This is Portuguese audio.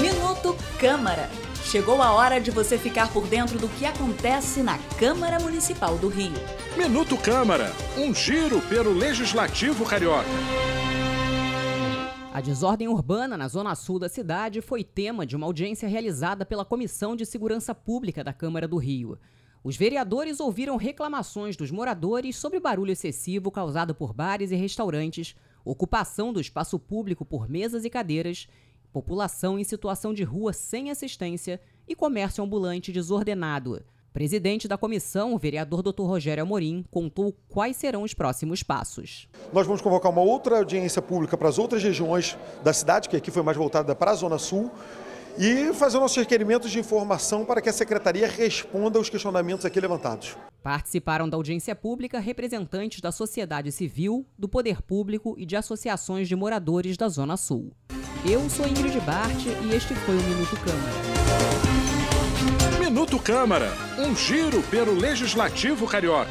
Minuto Câmara. Chegou a hora de você ficar por dentro do que acontece na Câmara Municipal do Rio. Minuto Câmara, um giro pelo Legislativo Carioca. A desordem urbana na zona sul da cidade foi tema de uma audiência realizada pela Comissão de Segurança Pública da Câmara do Rio. Os vereadores ouviram reclamações dos moradores sobre barulho excessivo causado por bares e restaurantes, ocupação do espaço público por mesas e cadeiras, população em situação de rua sem assistência e comércio ambulante desordenado. Presidente da comissão, o vereador Dr. Rogério Amorim, contou quais serão os próximos passos. Nós vamos convocar uma outra audiência pública para as outras regiões da cidade, que aqui foi mais voltada para a Zona Sul, e fazer nossos requerimentos de informação para que a secretaria responda aos questionamentos aqui levantados. Participaram da audiência pública representantes da sociedade civil, do poder público e de associações de moradores da Zona Sul. Eu sou Ingrid Bart e este foi o Minuto Câmara. Minuto Câmara, um giro pelo Legislativo Carioca.